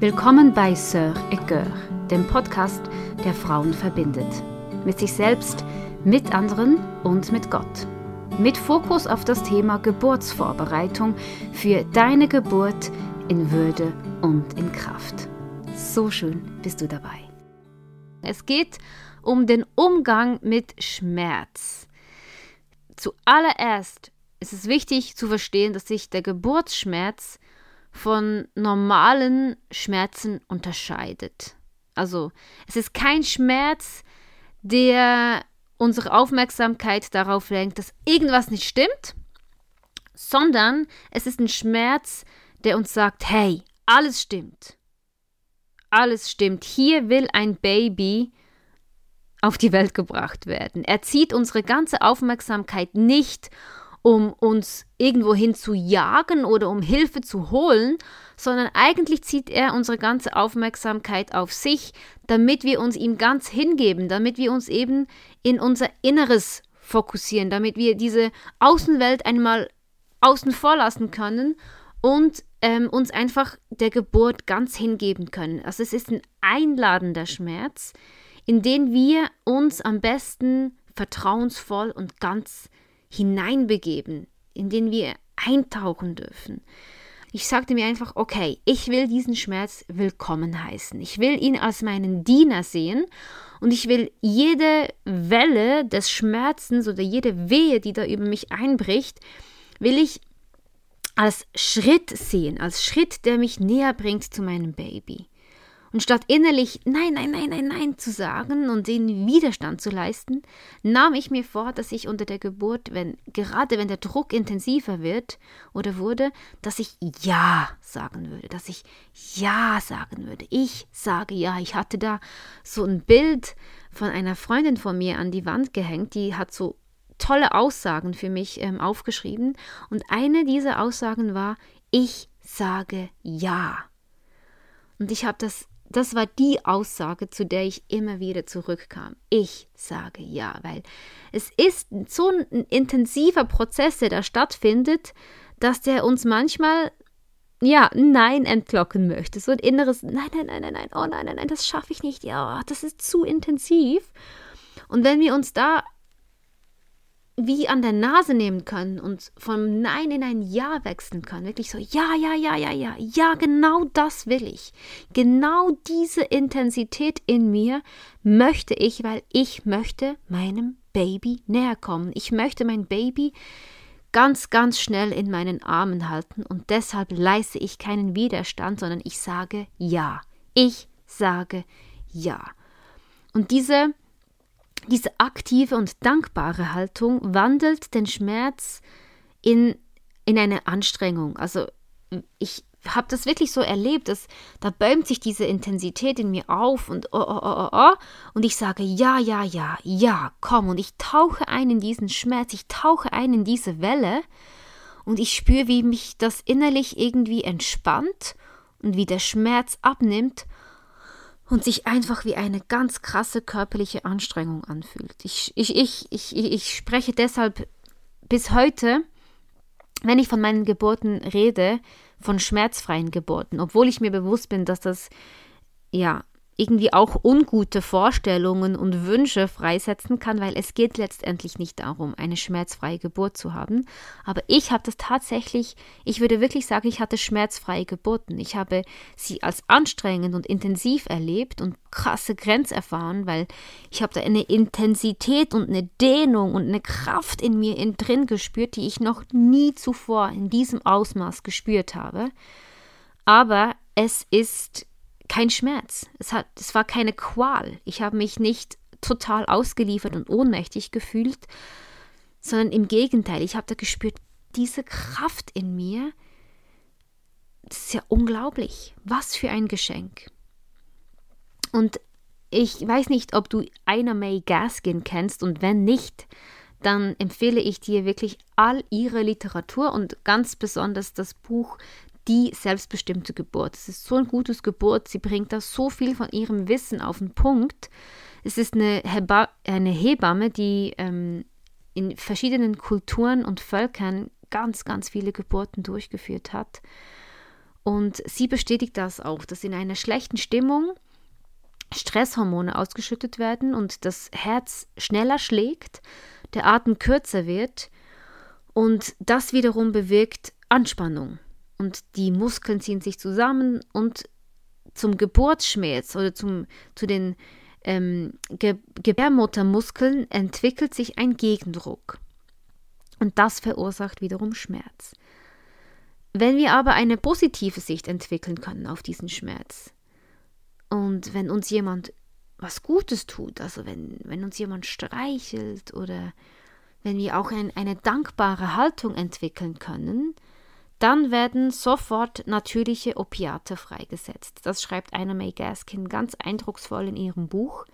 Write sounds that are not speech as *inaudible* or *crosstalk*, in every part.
Willkommen bei Sœur et dem Podcast, der Frauen verbindet. Mit sich selbst, mit anderen und mit Gott. Mit Fokus auf das Thema Geburtsvorbereitung für deine Geburt in Würde und in Kraft. So schön bist du dabei. Es geht um den Umgang mit Schmerz. Zuallererst ist es wichtig zu verstehen, dass sich der Geburtsschmerz von normalen Schmerzen unterscheidet. Also es ist kein Schmerz, der unsere Aufmerksamkeit darauf lenkt, dass irgendwas nicht stimmt, sondern es ist ein Schmerz, der uns sagt, hey, alles stimmt. Alles stimmt. Hier will ein Baby auf die Welt gebracht werden. Er zieht unsere ganze Aufmerksamkeit nicht um uns irgendwohin zu jagen oder um Hilfe zu holen, sondern eigentlich zieht er unsere ganze Aufmerksamkeit auf sich, damit wir uns ihm ganz hingeben, damit wir uns eben in unser Inneres fokussieren, damit wir diese Außenwelt einmal außen vor lassen können und ähm, uns einfach der Geburt ganz hingeben können. Also es ist ein einladender Schmerz, in den wir uns am besten vertrauensvoll und ganz hineinbegeben, in den wir eintauchen dürfen. Ich sagte mir einfach, okay, ich will diesen Schmerz willkommen heißen. Ich will ihn als meinen Diener sehen und ich will jede Welle des Schmerzens oder jede Wehe, die da über mich einbricht, will ich als Schritt sehen, als Schritt, der mich näher bringt zu meinem Baby. Und statt innerlich Nein, nein, nein, nein, nein zu sagen und den Widerstand zu leisten, nahm ich mir vor, dass ich unter der Geburt, wenn, gerade wenn der Druck intensiver wird oder wurde, dass ich Ja sagen würde, dass ich Ja sagen würde. Ich sage Ja. Ich hatte da so ein Bild von einer Freundin von mir an die Wand gehängt, die hat so tolle Aussagen für mich ähm, aufgeschrieben. Und eine dieser Aussagen war, ich sage Ja. Und ich habe das das war die Aussage, zu der ich immer wieder zurückkam. Ich sage ja, weil es ist so ein intensiver Prozess, der da stattfindet, dass der uns manchmal ja, Nein entlocken möchte. So ein inneres Nein, nein, nein, nein, nein, oh nein, nein, nein, das schaffe ich nicht. Ja, das ist zu intensiv. Und wenn wir uns da wie an der Nase nehmen können und vom Nein in ein Ja wechseln können. Wirklich so, ja, ja, ja, ja, ja, ja, genau das will ich. Genau diese Intensität in mir möchte ich, weil ich möchte meinem Baby näher kommen. Ich möchte mein Baby ganz, ganz schnell in meinen Armen halten und deshalb leiste ich keinen Widerstand, sondern ich sage Ja. Ich sage Ja. Und diese diese aktive und dankbare Haltung wandelt den Schmerz in, in eine Anstrengung. Also ich habe das wirklich so erlebt, dass da bäumt sich diese Intensität in mir auf und oh, oh, oh, oh, oh, und ich sage ja, ja, ja, ja, komm. Und ich tauche ein in diesen Schmerz, ich tauche ein in diese Welle. Und ich spüre, wie mich das innerlich irgendwie entspannt und wie der Schmerz abnimmt und sich einfach wie eine ganz krasse körperliche Anstrengung anfühlt. Ich, ich, ich, ich, ich spreche deshalb bis heute, wenn ich von meinen Geburten rede, von schmerzfreien Geburten, obwohl ich mir bewusst bin, dass das ja irgendwie auch ungute Vorstellungen und Wünsche freisetzen kann, weil es geht letztendlich nicht darum, eine schmerzfreie Geburt zu haben. Aber ich habe das tatsächlich, ich würde wirklich sagen, ich hatte schmerzfreie Geburten. Ich habe sie als anstrengend und intensiv erlebt und krasse Grenz erfahren, weil ich habe da eine Intensität und eine Dehnung und eine Kraft in mir in drin gespürt, die ich noch nie zuvor in diesem Ausmaß gespürt habe. Aber es ist kein Schmerz. Es, hat, es war keine Qual. Ich habe mich nicht total ausgeliefert und ohnmächtig gefühlt, sondern im Gegenteil. Ich habe da gespürt, diese Kraft in mir, das ist ja unglaublich. Was für ein Geschenk. Und ich weiß nicht, ob du Ina May Gaskin kennst und wenn nicht, dann empfehle ich dir wirklich all ihre Literatur und ganz besonders das Buch die selbstbestimmte Geburt. Es ist so ein gutes Geburt. Sie bringt da so viel von ihrem Wissen auf den Punkt. Es ist eine, Heba eine Hebamme, die ähm, in verschiedenen Kulturen und Völkern ganz, ganz viele Geburten durchgeführt hat. Und sie bestätigt das auch, dass in einer schlechten Stimmung Stresshormone ausgeschüttet werden und das Herz schneller schlägt, der Atem kürzer wird und das wiederum bewirkt Anspannung. Und die Muskeln ziehen sich zusammen und zum Geburtsschmerz oder zum, zu den ähm, Ge Gebärmuttermuskeln entwickelt sich ein Gegendruck. Und das verursacht wiederum Schmerz. Wenn wir aber eine positive Sicht entwickeln können auf diesen Schmerz und wenn uns jemand was Gutes tut, also wenn, wenn uns jemand streichelt oder wenn wir auch ein, eine dankbare Haltung entwickeln können, dann werden sofort natürliche Opiate freigesetzt. Das schreibt Anna May Gaskin ganz eindrucksvoll in ihrem Buch.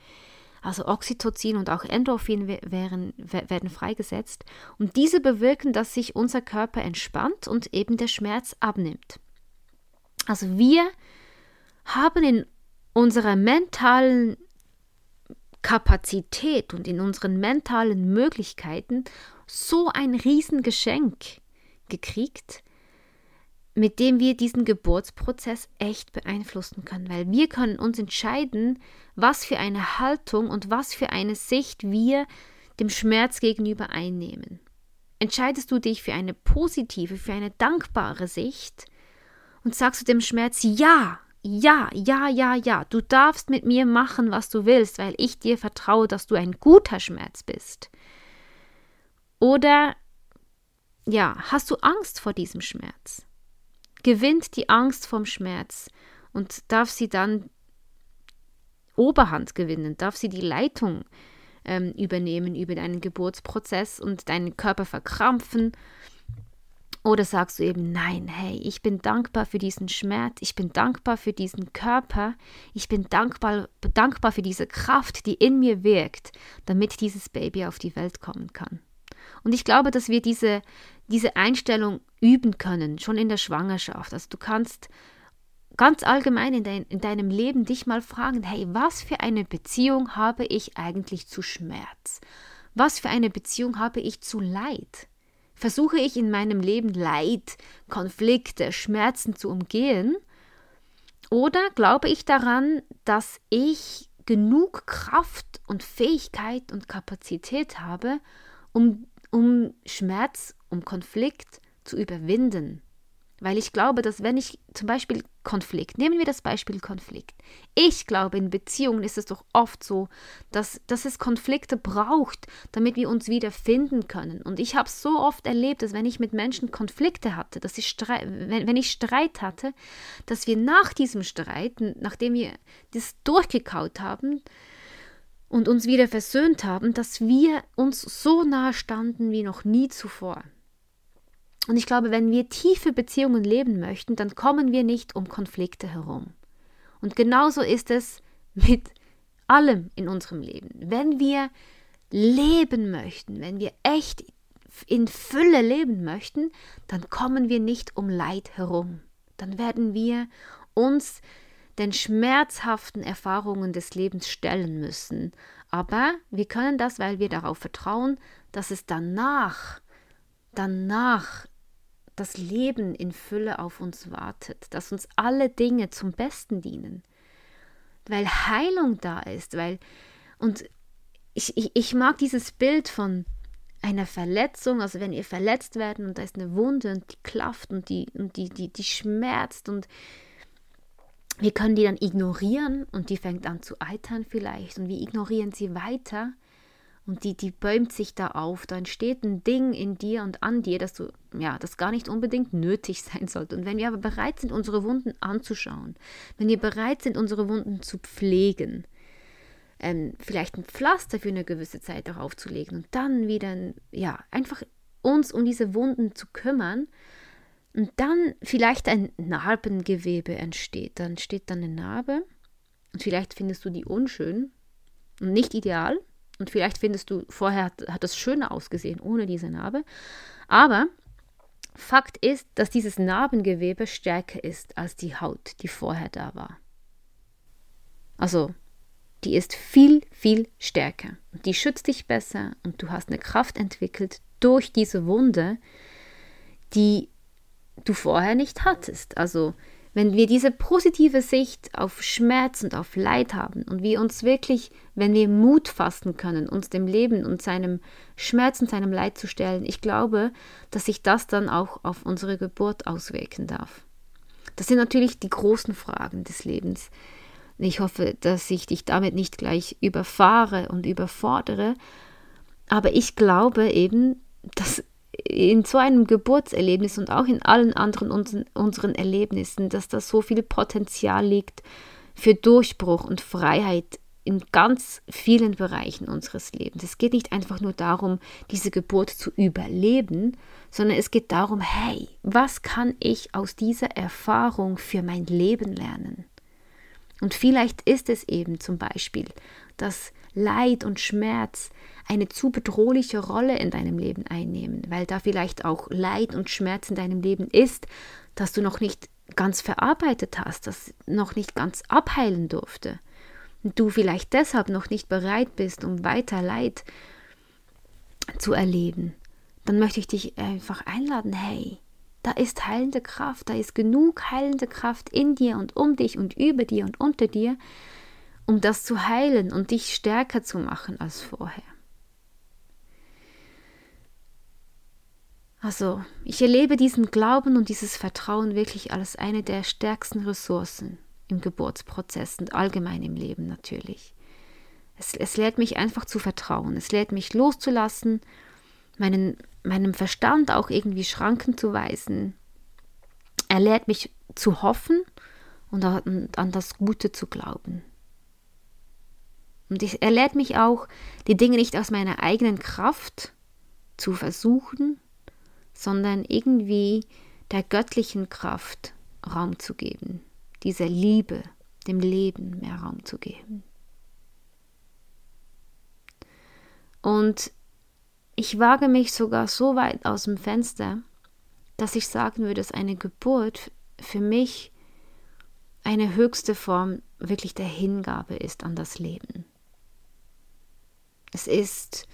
Also Oxytocin und auch Endorphin werden, werden freigesetzt und diese bewirken, dass sich unser Körper entspannt und eben der Schmerz abnimmt. Also wir haben in unserer mentalen Kapazität und in unseren mentalen Möglichkeiten so ein Riesengeschenk gekriegt, mit dem wir diesen Geburtsprozess echt beeinflussen können, weil wir können uns entscheiden, was für eine Haltung und was für eine Sicht wir dem Schmerz gegenüber einnehmen. Entscheidest du dich für eine positive, für eine dankbare Sicht und sagst du dem Schmerz ja, ja, ja, ja, ja, du darfst mit mir machen, was du willst, weil ich dir vertraue, dass du ein guter Schmerz bist. Oder ja, hast du Angst vor diesem Schmerz? Gewinnt die Angst vom Schmerz und darf sie dann Oberhand gewinnen, darf sie die Leitung ähm, übernehmen über deinen Geburtsprozess und deinen Körper verkrampfen. Oder sagst du eben, nein, hey, ich bin dankbar für diesen Schmerz, ich bin dankbar für diesen Körper, ich bin dankbar, dankbar für diese Kraft, die in mir wirkt, damit dieses Baby auf die Welt kommen kann. Und ich glaube, dass wir diese, diese Einstellung üben können, schon in der Schwangerschaft. Also du kannst ganz allgemein in, dein, in deinem Leben dich mal fragen, hey, was für eine Beziehung habe ich eigentlich zu Schmerz? Was für eine Beziehung habe ich zu Leid? Versuche ich in meinem Leben Leid, Konflikte, Schmerzen zu umgehen? Oder glaube ich daran, dass ich genug Kraft und Fähigkeit und Kapazität habe, um um Schmerz, um Konflikt zu überwinden. Weil ich glaube, dass wenn ich zum Beispiel Konflikt, nehmen wir das Beispiel Konflikt. Ich glaube, in Beziehungen ist es doch oft so, dass, dass es Konflikte braucht, damit wir uns wieder finden können. Und ich habe so oft erlebt, dass wenn ich mit Menschen Konflikte hatte, dass ich wenn, wenn ich Streit hatte, dass wir nach diesem Streit, nachdem wir das durchgekaut haben, und uns wieder versöhnt haben, dass wir uns so nahe standen wie noch nie zuvor. Und ich glaube, wenn wir tiefe Beziehungen leben möchten, dann kommen wir nicht um Konflikte herum. Und genauso ist es mit allem in unserem Leben. Wenn wir leben möchten, wenn wir echt in Fülle leben möchten, dann kommen wir nicht um Leid herum. Dann werden wir uns den schmerzhaften Erfahrungen des Lebens stellen müssen. Aber wir können das, weil wir darauf vertrauen, dass es danach, danach das Leben in Fülle auf uns wartet, dass uns alle Dinge zum Besten dienen, weil Heilung da ist, weil und ich, ich, ich mag dieses Bild von einer Verletzung, also wenn ihr verletzt werden und da ist eine Wunde und die klafft und die, und die, die, die schmerzt und wir können die dann ignorieren und die fängt an zu eitern vielleicht und wir ignorieren sie weiter und die, die bäumt sich da auf. Da entsteht ein Ding in dir und an dir, dass du, ja, das gar nicht unbedingt nötig *laughs* sein sollte. Und wenn wir aber bereit sind, unsere Wunden anzuschauen, wenn wir bereit sind, unsere Wunden zu pflegen, ähm, vielleicht ein Pflaster für eine gewisse Zeit darauf zu legen und dann wieder, ja, einfach uns um diese Wunden zu kümmern, und dann vielleicht ein Narbengewebe entsteht. Dann entsteht dann eine Narbe und vielleicht findest du die unschön und nicht ideal. Und vielleicht findest du, vorher hat, hat das schöner ausgesehen ohne diese Narbe. Aber Fakt ist, dass dieses Narbengewebe stärker ist als die Haut, die vorher da war. Also, die ist viel, viel stärker. Und die schützt dich besser und du hast eine Kraft entwickelt durch diese Wunde, die du vorher nicht hattest. Also wenn wir diese positive Sicht auf Schmerz und auf Leid haben und wir uns wirklich, wenn wir Mut fassen können, uns dem Leben und seinem Schmerz und seinem Leid zu stellen, ich glaube, dass sich das dann auch auf unsere Geburt auswirken darf. Das sind natürlich die großen Fragen des Lebens. Ich hoffe, dass ich dich damit nicht gleich überfahre und überfordere, aber ich glaube eben, dass in so einem Geburtserlebnis und auch in allen anderen unseren Erlebnissen, dass da so viel Potenzial liegt für Durchbruch und Freiheit in ganz vielen Bereichen unseres Lebens. Es geht nicht einfach nur darum, diese Geburt zu überleben, sondern es geht darum, hey, was kann ich aus dieser Erfahrung für mein Leben lernen? Und vielleicht ist es eben zum Beispiel, dass Leid und Schmerz eine zu bedrohliche Rolle in deinem Leben einnehmen, weil da vielleicht auch Leid und Schmerz in deinem Leben ist, dass du noch nicht ganz verarbeitet hast, das noch nicht ganz abheilen durfte. Und du vielleicht deshalb noch nicht bereit bist, um weiter Leid zu erleben. Dann möchte ich dich einfach einladen, hey, da ist heilende Kraft, da ist genug heilende Kraft in dir und um dich und über dir und unter dir, um das zu heilen und dich stärker zu machen als vorher. Also, ich erlebe diesen Glauben und dieses Vertrauen wirklich als eine der stärksten Ressourcen im Geburtsprozess und allgemein im Leben natürlich. Es, es lehrt mich einfach zu vertrauen, es lehrt mich loszulassen, meinen, meinem Verstand auch irgendwie Schranken zu weisen. Er lehrt mich zu hoffen und an, an das Gute zu glauben. Und ich, er lehrt mich auch, die Dinge nicht aus meiner eigenen Kraft zu versuchen, sondern irgendwie der göttlichen Kraft Raum zu geben, dieser Liebe, dem Leben mehr Raum zu geben. Und ich wage mich sogar so weit aus dem Fenster, dass ich sagen würde, dass eine Geburt für mich eine höchste Form wirklich der Hingabe ist an das Leben. Es ist,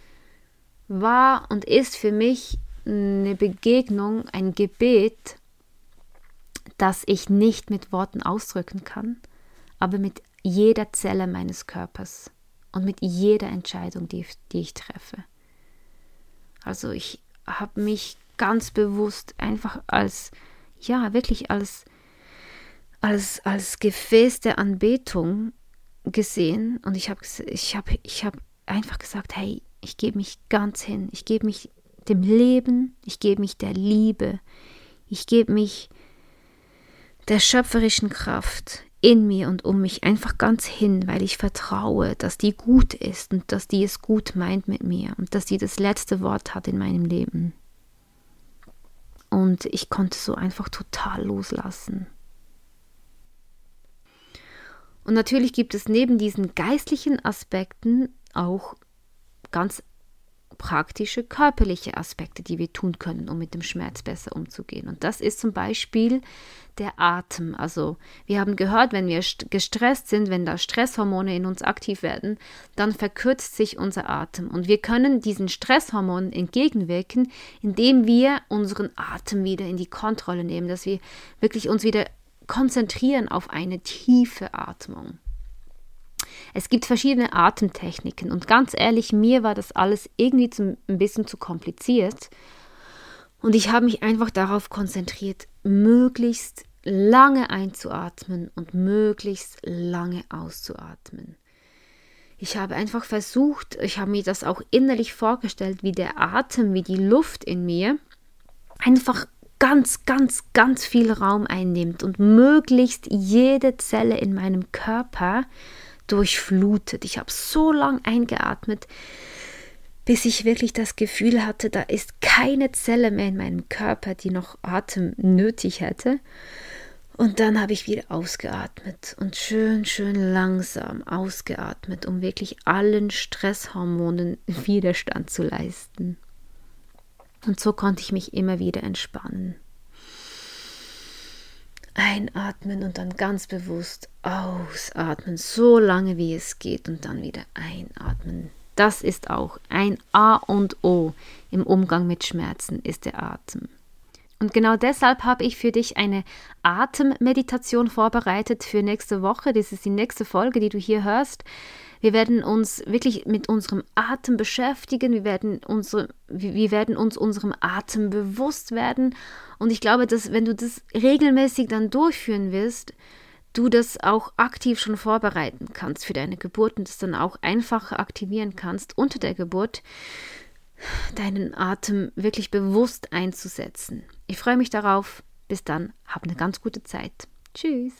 war und ist für mich eine Begegnung, ein Gebet, das ich nicht mit Worten ausdrücken kann, aber mit jeder Zelle meines Körpers und mit jeder Entscheidung, die, die ich treffe. Also ich habe mich ganz bewusst einfach als, ja, wirklich als, als, als Gefäß der Anbetung gesehen und ich habe ich hab, ich hab einfach gesagt, hey, ich gebe mich ganz hin, ich gebe mich dem Leben, ich gebe mich der Liebe, ich gebe mich der schöpferischen Kraft in mir und um mich einfach ganz hin, weil ich vertraue, dass die gut ist und dass die es gut meint mit mir und dass sie das letzte Wort hat in meinem Leben. Und ich konnte so einfach total loslassen. Und natürlich gibt es neben diesen geistlichen Aspekten auch ganz praktische körperliche Aspekte, die wir tun können, um mit dem Schmerz besser umzugehen. Und das ist zum Beispiel der Atem. Also wir haben gehört, wenn wir gestresst sind, wenn da Stresshormone in uns aktiv werden, dann verkürzt sich unser Atem. Und wir können diesen Stresshormonen entgegenwirken, indem wir unseren Atem wieder in die Kontrolle nehmen, dass wir wirklich uns wieder konzentrieren auf eine tiefe Atmung. Es gibt verschiedene Atemtechniken und ganz ehrlich, mir war das alles irgendwie zum, ein bisschen zu kompliziert. Und ich habe mich einfach darauf konzentriert, möglichst lange einzuatmen und möglichst lange auszuatmen. Ich habe einfach versucht, ich habe mir das auch innerlich vorgestellt, wie der Atem, wie die Luft in mir einfach ganz, ganz, ganz viel Raum einnimmt und möglichst jede Zelle in meinem Körper durchflutet. Ich habe so lang eingeatmet, bis ich wirklich das Gefühl hatte, da ist keine Zelle mehr in meinem Körper, die noch Atem nötig hätte. Und dann habe ich wieder ausgeatmet und schön, schön langsam ausgeatmet, um wirklich allen Stresshormonen Widerstand zu leisten. Und so konnte ich mich immer wieder entspannen. Einatmen und dann ganz bewusst ausatmen, so lange wie es geht und dann wieder einatmen. Das ist auch ein A und O im Umgang mit Schmerzen, ist der Atem. Und genau deshalb habe ich für dich eine Atemmeditation vorbereitet für nächste Woche. Das ist die nächste Folge, die du hier hörst. Wir werden uns wirklich mit unserem Atem beschäftigen. Wir werden, unsere, wir werden uns unserem Atem bewusst werden. Und ich glaube, dass wenn du das regelmäßig dann durchführen wirst, du das auch aktiv schon vorbereiten kannst für deine Geburt und das dann auch einfacher aktivieren kannst unter der Geburt deinen Atem wirklich bewusst einzusetzen. Ich freue mich darauf. Bis dann, hab eine ganz gute Zeit. Tschüss.